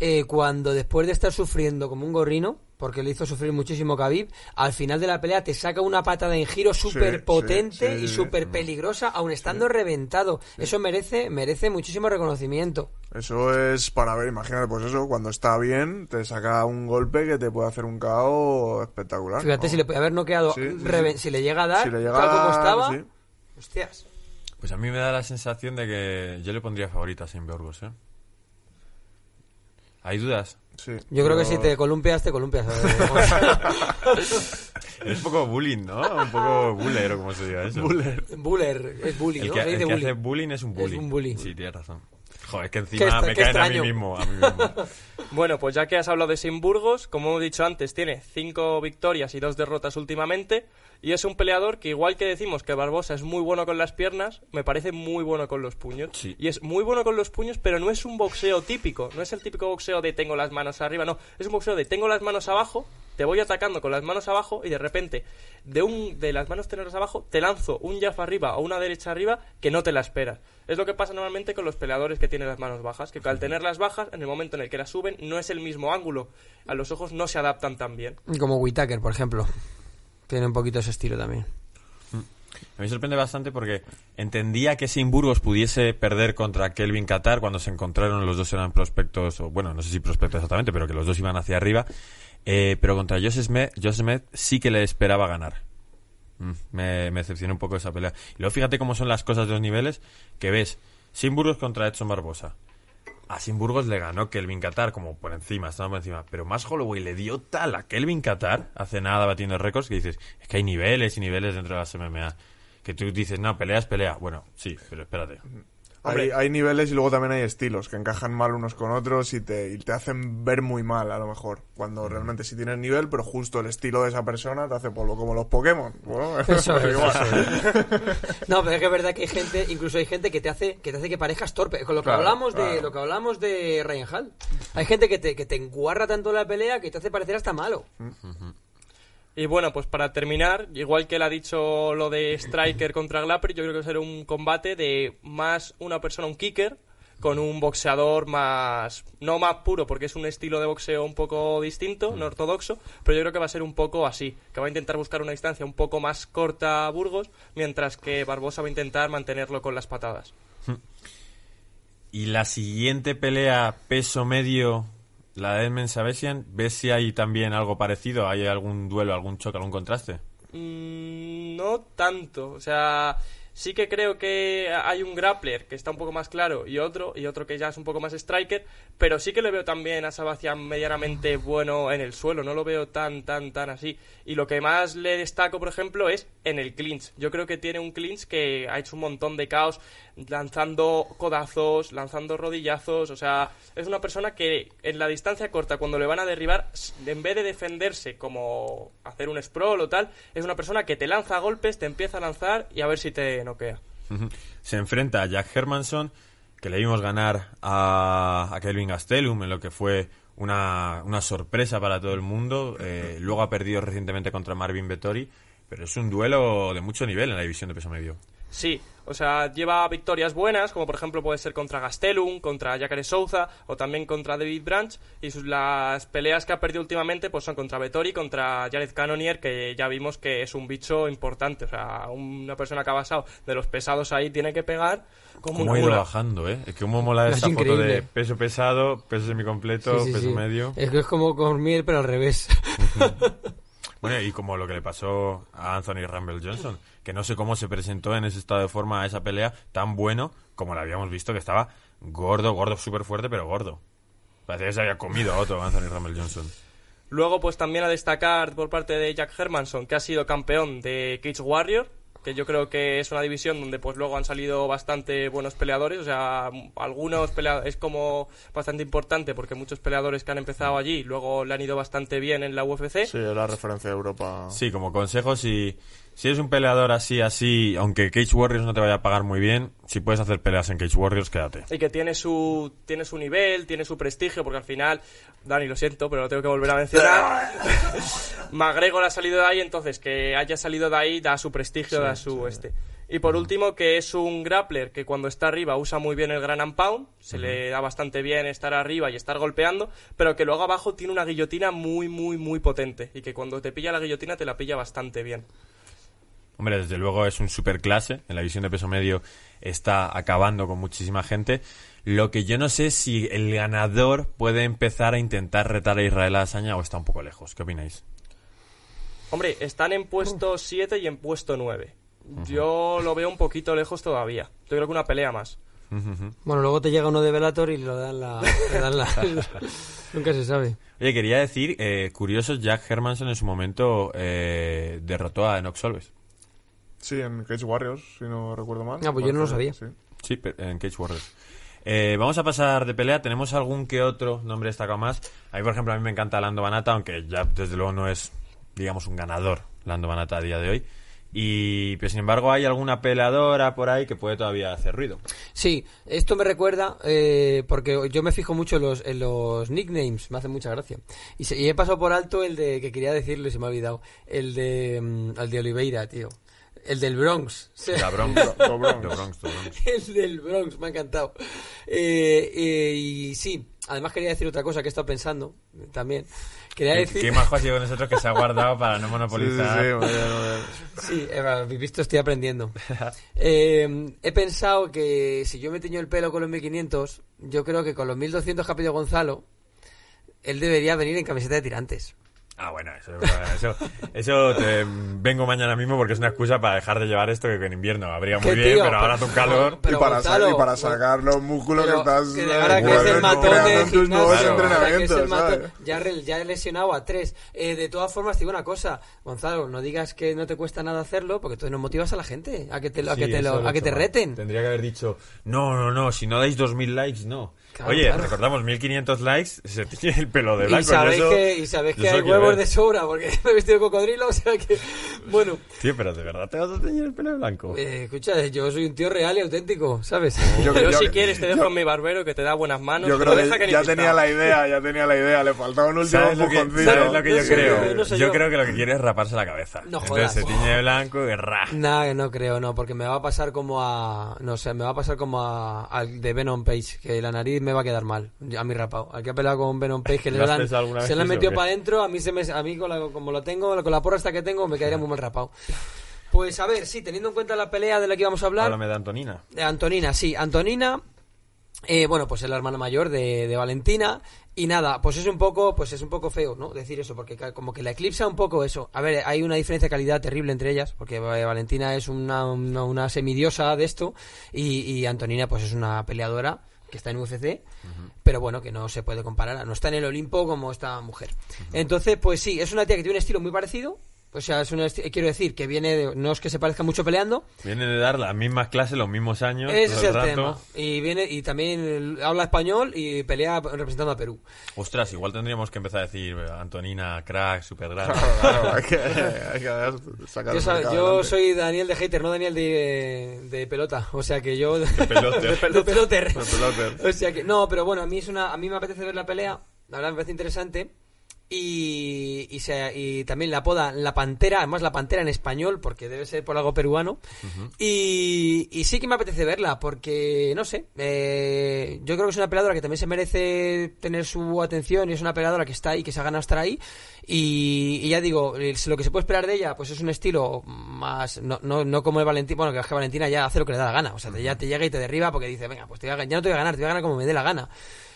Eh, cuando después de estar sufriendo como un gorrino, porque le hizo sufrir muchísimo Khabib. Al final de la pelea te saca una patada en giro súper potente sí, sí, y súper peligrosa, aun estando reventado. Eso merece, merece muchísimo reconocimiento. Eso es para ver, imagínate, pues eso, cuando está bien, te saca un golpe que te puede hacer un KO espectacular. Fíjate ¿no? si le puede haber noqueado, Sí, sí, reven- sí. si le llega a dar, Si le llega tal como estaba. sí. Hostias. Pues a mí me da la sensación de que yo le pondría favorita a Saint Burgos, ¿eh? ¿Hay dudas? Sí, Yo creo que pero- si te columpias, te columpias. Es un poco bullying, ¿no? Un poco buller, o como se diga eso. Buller. Buller, es bully, El ¿no? que, Se el que bully. hace bullying es un bully. un bully. Sí, tienes razón. Joder, es que encima me caen a mí mismo. A mí mismo. Bueno, pues ya que has hablado de Simburgos, como hemos dicho antes, tiene cinco victorias y dos derrotas últimamente. Y es un peleador que, igual que decimos que Barbosa es muy bueno con las piernas, me parece muy bueno con los puños. Sí. Y es muy bueno con los puños, pero no es un boxeo típico. No es el típico boxeo de tengo las manos arriba, no. Es un boxeo de tengo las manos abajo, te voy atacando con las manos abajo y de repente, de, un, de las manos tenerlas abajo, te lanzo un jab arriba o una derecha arriba que no te la esperas. Es lo que pasa normalmente con los peleadores que tienen las manos bajas, que al tenerlas bajas, en el momento en el que las suben, no es el mismo ángulo. A los ojos no se adaptan tan bien. Como Whitaker, por ejemplo. Tiene un poquito ese estilo también. Me sorprende bastante porque entendía que Sin Burgos pudiese perder contra Kelvin Qatar cuando se encontraron, los dos eran prospectos, o bueno, no sé si prospectos exactamente, pero que los dos iban hacia arriba. Eh, pero contra Josh Smith, Josh Smith sí que le esperaba ganar. Mm, me, me un poco esa pelea. Y luego fíjate cómo son las cosas de los niveles, que ves Sin Burgos contra Edson Barbosa. A Sin Burgos le ganó Kelvin Qatar, como por encima, estaba por encima. Pero más Holloway le dio tal a Kelvin Qatar, hace nada batiendo récords, que dices, es que hay niveles y niveles dentro de las MMA. Que tú dices, no, pelea es pelea. Bueno, sí, pero espérate. Hay, hay niveles y luego también hay estilos que encajan mal unos con otros y te, y te hacen ver muy mal, a lo mejor. Cuando realmente sí tienes nivel, pero justo el estilo de esa persona te hace polvo, como los Pokémon. Bueno, Eso es, igual. eso es. No, pero es que es verdad que hay gente, incluso hay gente que te hace que te hace que parezcas torpe. Con lo que Claro, hablamos de lo que hablamos de Ryan Hall. Hay gente que te, que te enguarra tanto la pelea que te hace parecer hasta malo. Y bueno, pues para terminar, igual que él ha dicho lo de Striker contra Glapper, yo creo que va a ser un combate de más una persona, un kicker, con un boxeador más, no más puro, porque es un estilo de boxeo un poco distinto, no ortodoxo, pero yo creo que va a ser un poco así, que va a intentar buscar una distancia un poco más corta a Burgos, mientras que Barbosa va a intentar mantenerlo con las patadas. Y la siguiente pelea peso medio, la de Edmund Savesian, ¿ves si hay también algo parecido? ¿Hay algún duelo, algún choque, algún contraste? Mm, no tanto, o sea, sí que creo que hay un grappler que está un poco más claro y otro, y otro que ya es un poco más striker, pero sí que le veo también a Sebastián medianamente bueno en el suelo, no lo veo tan, tan, tan así. Y lo que más le destaco, por ejemplo, es en el clinch. Yo creo que tiene un clinch que ha hecho un montón de caos, lanzando codazos, lanzando rodillazos, o sea, es una persona que en la distancia corta, cuando le van a derribar, en vez de defenderse como hacer un sprawl o tal, es una persona que te lanza golpes, te empieza a lanzar y a ver si te noquea. Se enfrenta a Jack Hermanson, que le vimos ganar a, a Kelvin Gastelum en lo que fue una, una sorpresa para todo el mundo. Eh, luego ha perdido recientemente contra Marvin Vettori, pero es un duelo de mucho nivel en la división de peso medio. Sí, o sea, lleva victorias buenas, como por ejemplo puede ser contra Gastelum, contra Jacare Souza o también contra David Branch. Y sus, las peleas que ha perdido últimamente pues son contra Vettori, contra Jared Cannonier, que ya vimos que es un bicho importante. O sea, una persona que ha basado de los pesados ahí tiene que pegar como Cómo una ha ido mula. bajando, ¿eh? Es que cómo mola Es esta foto increíble. de peso pesado, peso semicompleto, Sí, sí, peso sí. medio. Es que es como Cormier, pero al revés. Bueno, y como lo que le pasó a Anthony Rumble Johnson, que no sé cómo se presentó en ese estado de forma a esa pelea tan bueno como la habíamos visto, que estaba gordo, gordo, súper fuerte, pero gordo. Parecía que se había comido a otro Anthony Rumble Johnson. Luego, pues también a destacar por parte de Jack Hermanson, que ha sido campeón de Cage Warrior, que yo creo que es una división donde pues luego han salido bastante buenos peleadores, o sea, algunos peleadores es como bastante importante porque muchos peleadores que han empezado allí luego le han ido bastante bien en la UFC. Sí, la referencia de Europa. Sí, como consejo, si, si eres un peleador así, así, aunque Cage Warriors no te vaya a pagar muy bien, si puedes hacer peleas en Cage Warriors, quédate. Y que tiene su, tiene su nivel, tiene su prestigio, porque al final, Dani, lo siento, pero lo tengo que volver a mencionar. McGregor ha salido de ahí, entonces que haya salido de ahí da su prestigio, da su este. Y por último, que es un grappler que cuando está arriba usa muy bien el gran and pound, se le da bastante bien estar arriba y estar golpeando, pero que luego abajo tiene una guillotina muy, muy, muy potente. Y que cuando te pilla la guillotina te la pilla bastante bien. Hombre, desde luego es un super clase. En la división de peso medio está acabando con muchísima gente. Lo que yo no sé es si el ganador puede empezar a intentar retar a Israel Asaña o está un poco lejos. ¿Qué opináis? Hombre, están en puesto 7 y en puesto 9. Yo lo veo un poquito lejos todavía. Yo creo que una pelea más. Bueno, luego te llega uno de Velator y lo dan la... le dan la- Nunca se sabe. Oye, quería decir, eh, curioso, Jack Hermanson en su momento eh, derrotó a Enox Solves. Sí, en Cage Warriors, si no recuerdo mal. Ah, pues yo no lo sabía. sí. En Cage Warriors. Eh, vamos a pasar de pelea. Tenemos algún que otro nombre destacado más. A mí, por ejemplo, a mí me encanta Lando Banata, aunque ya desde luego no es, digamos, un ganador Lando Banata a día de hoy. Y, pero sin embargo, hay alguna peleadora por ahí que puede todavía hacer ruido. Sí, esto me recuerda, eh, porque yo me fijo mucho en los, en los nicknames, me hace mucha gracia. Y, se- y he pasado por alto el de, que quería decirlo y se me ha olvidado, el de, mm, el de Oliveira, tío. El del Bronx. O sea, La Bronx. Do Bronx. Do Bronx, Do Bronx. el del Bronx, me ha encantado. Eh, eh, y sí, además quería decir otra cosa que he estado pensando eh, también. Quería Qué, decir... qué majo ha sido con nosotros que se ha guardado para no Sí, sí, sí, monopolizar. Sí, eh, visto, estoy aprendiendo. Eh, he pensado que si yo me teño el pelo con los 1500, yo creo que con los 1200 que ha pedido Gonzalo, él debería venir en camiseta de tirantes. Ah, bueno, eso, eso, eso te vengo mañana mismo porque es una excusa para dejar de llevar esto que en invierno habría muy ¿Qué, bien, tío? pero ahora hace un calor. Pero y, para Gonzalo, y para sacar los músculos Pero que estás que de ahora que eh, es el matón de ya, ya he lesionado a tres. Eh, de todas formas, te digo una cosa, Gonzalo, no digas que no te cuesta nada hacerlo, porque tú no motivas a la gente a que te, a Sí, que te, lo- a que te reten. Tendría que haber dicho, no, no, no, si no dais 2.000 likes, no. Claro, Oye, claro. recordamos, 1.500 likes, se tiene el pelo de Y blanco. sabéis yo eso- que, y sabéis que hay huevos ver. de sobra, porque me he vestido de cocodrilo, o sea que, bueno, Tío, pero de verdad te vas a teñir el pelo de blanco. eh, escucha, yo soy un tío real y auténtico, ¿sabes? Yo, Yo, yo- si quieres te dejo yo- en mi barbero que te da buenas manos. yo creo no deja que ni ya tenía la idea, ya tenía la idea. Le faltaba un último ¿Sabes lo que, empujoncito. sabes lo que yo creo? yo, no sé yo yo. creo que lo que quiere es raparse la cabeza. No Entonces se tiñe de blanco y ra. Nah, no creo, no, porque me va a pasar como a, no sé, me va a pasar como a, al de Venom Page, que la nariz me va a quedar mal, a mi rapado. Al que ha peleado con Venom Page, que le ¿Lo has dan, se le han metido para adentro, a mí se me, a mí con la- como lo tengo, con la porra esta que tengo, me quedaría muy mal rapado. Pues a ver, sí, teniendo en cuenta la pelea de la que íbamos a hablar, Háblame de Antonina. Antonina, sí, Antonina, eh, bueno, pues es la hermana mayor de, de Valentina y nada, pues es un poco, pues es un poco feo, ¿no? Decir eso, porque como que la eclipsa un poco eso. A ver, hay una diferencia de calidad terrible entre ellas, porque eh, Valentina es una, una, una semidiosa de esto y, y Antonina pues es una peleadora que está en UFC, pero bueno, que no se puede comparar, no está en el Olimpo como esta mujer. Entonces, pues sí, es una tía que tiene un estilo muy parecido, o sea, es una esti- quiero decir que viene de, no es que se parezca mucho peleando, Viene de dar las mismas clases, los mismos años. ese todo es el rato. tema. Y viene y también habla español y pelea representando a Perú. Ostras, igual tendríamos que empezar a decir eh, Antonina, crack, super grande. Claro, claro, hay que, hay que sacar Yo, soy Daniel de hater, no Daniel de, de pelota. O sea que yo de, pelote. de peloter. De peloter. O sea que no, pero bueno, a mí es una, a mí me apetece ver la pelea. La verdad me parece interesante. Y, y, se- y también la apoda La Pantera, además La Pantera en español, porque debe ser por algo peruano. y, y sí que me apetece verla, porque, no sé, eh, yo creo que es una peleadora que también se merece tener su atención y es una peleadora que está ahí, que se ha ganado estar ahí. Y, ya digo, lo que se puede esperar de ella, pues es un estilo más, no, no, no como el Valentina, bueno, que es que Valentina ya hace lo que le da la gana, o sea, te- ya te llega y te derriba porque dice, venga, pues te voy a- ya no te voy a ganar, te voy a ganar como me dé la gana.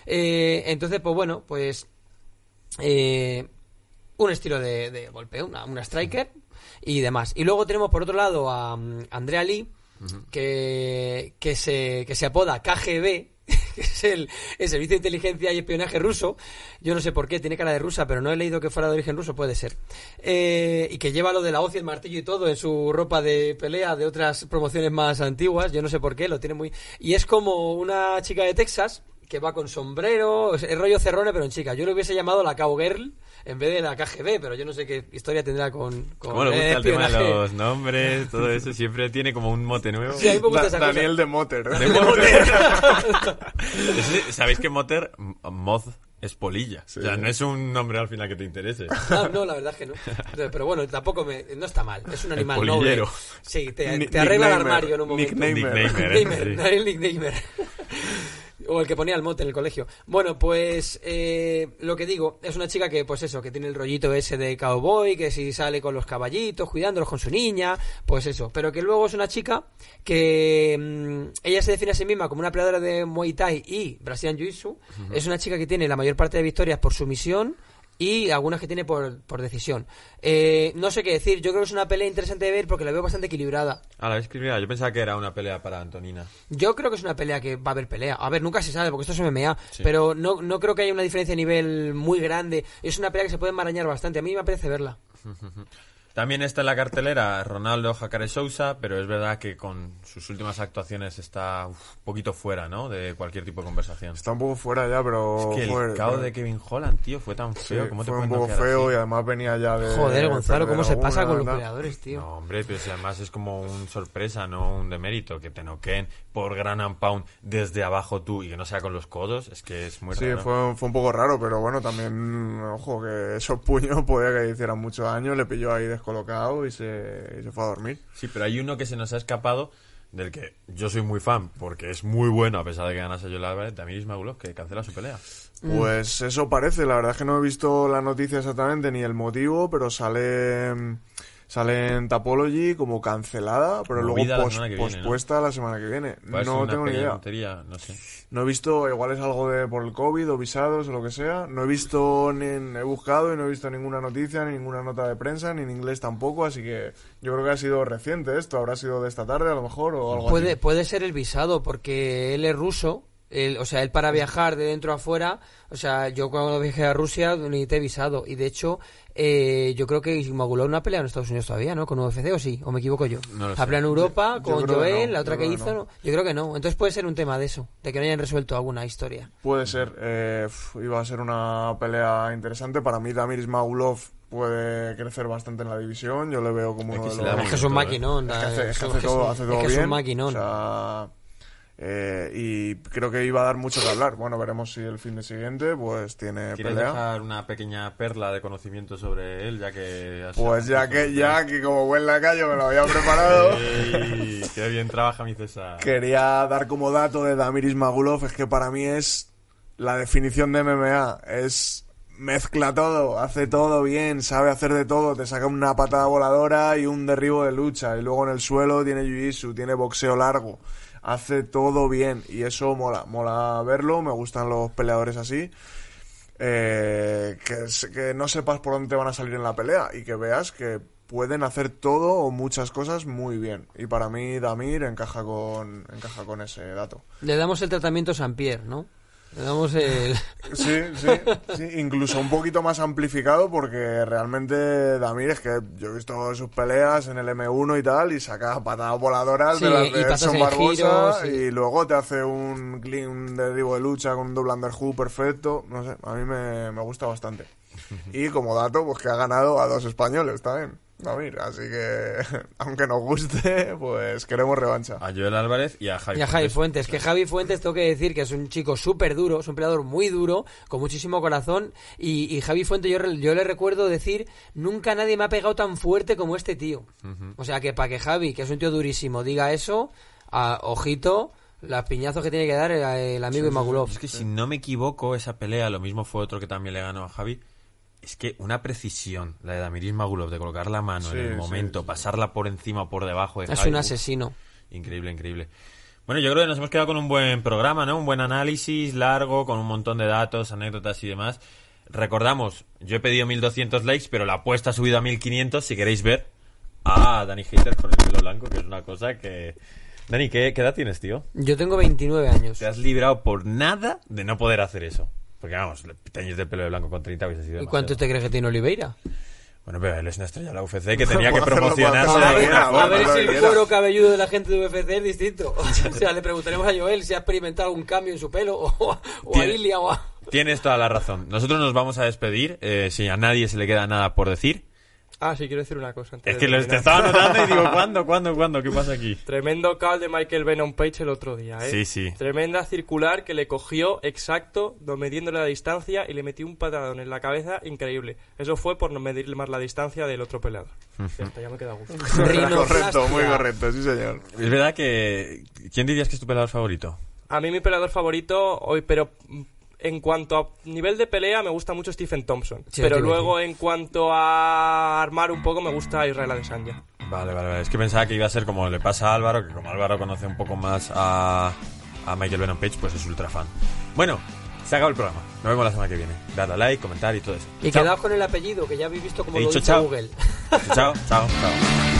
Eh, entonces, pues bueno, pues eh, un estilo de, de golpeo, una, una striker y demás. Y luego tenemos por otro lado a mm, Andrea Lee, que, que, se, que se apoda KGB, que es el, el Servicio de Inteligencia y Espionaje ruso. Yo no sé por qué, tiene cara de rusa, pero no he leído que fuera de origen ruso, puede ser. Eh, y que lleva lo de la hoz y el martillo y todo en su ropa de pelea de otras promociones más antiguas. Yo no sé por qué, lo tiene muy. Y es como una chica de Texas que va con sombrero, es rollo cerrone, pero en chica. Yo lo hubiese llamado la cowgirl en vez de la KGB, pero yo no sé qué historia tendrá con. con ¿Cómo le gusta el tema de los nombres? Todo eso siempre tiene como un mote nuevo. Sí, a mí me gusta Da- esa cosa. Daniel de Motter. De Motter. Ese- ¿Sabéis que Motter, M- Moth, es Polilla. O sea, no es un nombre al final que te interese. No, no, la verdad es que no. Pero bueno, tampoco me, no está mal. Es un animal polillero. noble. Sí, te, te arregla el armario en un momento. nicknamer. Nicknamer, ¿eh? Nicknamer, Sí. O el que ponía el mote en el colegio. Bueno, pues eh, lo que digo, es una chica que, pues eso, que tiene el rollito ese de cowboy, que si sale con los caballitos, cuidándolos con su niña, pues eso. Pero que luego es una chica que mm, ella se define a sí misma como una peleadora de Muay Thai y Brazilian Jiu-Jitsu. Es una chica que tiene la mayor parte de victorias por sumisión y algunas que tiene por, por decisión. Eh, no sé qué decir, yo creo que es una pelea interesante de ver porque la veo bastante equilibrada. A la vez mira, yo pensaba que era una pelea para Antonina. Yo creo que es una pelea que va a haber pelea. A ver, nunca se sabe porque esto es MMA, pero no, no creo que haya una diferencia de nivel muy grande. Es una pelea que se puede enmarañar bastante. A mí me apetece verla. También está en la cartelera Ronaldo Jacare Sousa, pero es verdad que con sus últimas actuaciones está un poquito fuera, ¿no? De cualquier tipo de conversación. Está un poco fuera ya, pero... Es que el joder, cao pero- de Kevin Holland, tío, fue tan Sí, feo. ¿Cómo te fue un poco feo así? y además venía ya de... Joder, Gonzalo, ¿cómo se pasa con los tal. peleadores, tío? No, hombre, pero si además es como un sorpresa, no un demérito. Que te noqueen por gran and pound desde abajo tú y que no sea con los codos, es que es muy Sí, raro. fue, fue un poco raro, pero bueno, también, ojo, que esos puños podía que hicieran mucho daño, le pilló ahí descolocado y se, y se fue a dormir. Sí, pero hay uno que se nos ha escapado, del que yo soy muy fan, porque es muy bueno a pesar de que ganase Joel Álvarez, Damir Ismagulov, que cancela su pelea. Pues eso parece, la verdad es que no he visto la noticia exactamente ni el motivo, pero sale sale en Tapology como cancelada, pero Movida luego la pos- que viene, ¿no? pospuesta la semana que viene. Puede ser No tengo ni idea. tontería, no sé. No he visto, igual es algo de por el COVID o visados o lo que sea. No he visto, ni, he buscado y no he visto ninguna noticia, ni ninguna nota de prensa, ni en inglés tampoco, así que yo creo que ha sido reciente esto, habrá sido de esta tarde a lo mejor o algo Puede, así. puede ser el visado, porque él es ruso. él- o sea, él para viajar de dentro a afuera, o sea, yo cuando viajé a Rusia necesité visado. Y de hecho, eh, yo creo que Ismagulov no ha peleado en Estados Unidos todavía, ¿no? Con UFC o sí, o me equivoco yo. No lo ha sé. peleado en Europa Yo- con Joel, no, la otra que hizo, no. no. Yo creo que no. Entonces puede ser un tema de eso, de que no hayan resuelto alguna historia. Puede ser, eh, iba a ser una pelea interesante. Para mí, Damir Ismagulov puede crecer bastante en la división. Yo le veo como Es uno que de los. Es que es un maquinón. Es que hace, todo, es- hace es que es un maquinón. O sea, eh, y creo que iba a dar mucho que hablar. Bueno, veremos si el fin de siguiente pues tiene ¿Quieres pelea. dejar una pequeña perla de conocimiento sobre él, ya que... has- Pues ya que, ya que como buen lacayo me lo había preparado, Ey, ¡Qué bien trabaja mi César! quería dar como dato de Damir Ismagulov, es que para mí es la definición de MMA. Es mezcla todo, hace todo bien, sabe hacer de todo, te saca una patada voladora y un derribo de lucha, y luego en el suelo tiene jiu-jitsu, tiene boxeo largo, hace todo bien, y eso mola, mola verlo, me gustan los peleadores así. Eh, que, que no sepas por dónde te van a salir en la pelea y que veas que pueden hacer todo o muchas cosas muy bien. Y para mí Damir encaja con, encaja con ese dato. Le damos el tratamiento San Pierre, ¿no? Le damos el... Sí, sí, sí, incluso un poquito más amplificado porque realmente Damir es que yo he visto sus peleas en el M1 y tal y saca patadas voladoras Sí, de las de Edson Barbosa sí. y luego te hace un clean un derribo de lucha con un double underhook perfecto, no sé, a mí me, me gusta bastante. Y como dato, pues que ha ganado a dos españoles también, Damir, así que aunque nos guste, pues queremos revancha. A Joel Álvarez y a Javi Y a Javi Fuentes. Fuentes, que Javi Fuentes tengo que decir que es un chico súper duro, es un peleador muy duro, con muchísimo corazón. Y, y Javi Fuentes, yo, yo le recuerdo decir, nunca nadie me ha pegado tan fuerte como este tío. O sea que para que Javi, que es un tío durísimo, diga eso, a, ojito, las piñazos que tiene que dar el, el amigo Imagulov. Es que si no me equivoco, esa pelea, lo mismo fue otro que también le ganó a Javi. Es que una precisión, la de Damiris Magulov, de colocar la mano Sí, en el momento, sí. pasarla por encima o por debajo de Es un uf, asesino. Increíble, increíble. Bueno, yo creo que nos hemos quedado con un buen programa, ¿no? Un buen análisis, largo, con un montón de datos, anécdotas y demás. Recordamos, yo he pedido 1200 likes, pero la apuesta ha subido a 1500 si queréis ver a Dani Hater con el pelo blanco, que es una cosa que... Dani, ¿qué, qué edad tienes, tío? Yo tengo 29 años. Te has librado por nada de no poder hacer eso. Porque vamos, teñir de pelo de blanco con 30 hubiese sido ¿Y cuánto te crees que tiene Oliveira? Bueno, pero él es una estrella de la UFC que tenía que promocionarse A ver si el cuero cabelludo de la gente de UFC es distinto. O sea, le preguntaremos a Joel si ha experimentado un cambio en su pelo o, a- o a Ilia o a... Tienes toda la razón. Nosotros nos vamos a despedir. eh, si a nadie se le queda nada por decir. Ah, sí, quiero decir una cosa. antes Es que lo te estaba notando y digo, ¿cuándo, cuándo, cuándo? ¿Qué pasa aquí? Tremendo call de Michael Venom Page el otro día, ¿eh? Sí, sí. Tremenda circular que le cogió exacto, no midiéndole la distancia y le metió un patadón en la cabeza increíble. Eso fue por no medirle más la distancia del otro peleador. Ya está, ya me queda gusto. correcto, muy correcto, sí señor. Es verdad que... ¿Quién dirías que es tu peleador favorito? A mí mi peleador favorito hoy, pero en cuanto a nivel de pelea me gusta mucho Stephen Thompson. Sí, pero luego en cuanto a armar un poco me gusta Israel Adesanya. Vale, vale, vale. Es que pensaba que iba a ser como le pasa a Álvaro, que como Álvaro conoce un poco más a, a Michael Venom Page, pues es ultra fan. Bueno, se ha acabado el programa. Nos vemos la semana que viene. Dadle a like, comentar y todo eso. Y Chao. quedaos con el apellido, que ya habéis visto cómo He lo dicho dice chao. Google. Chao, chao, chao.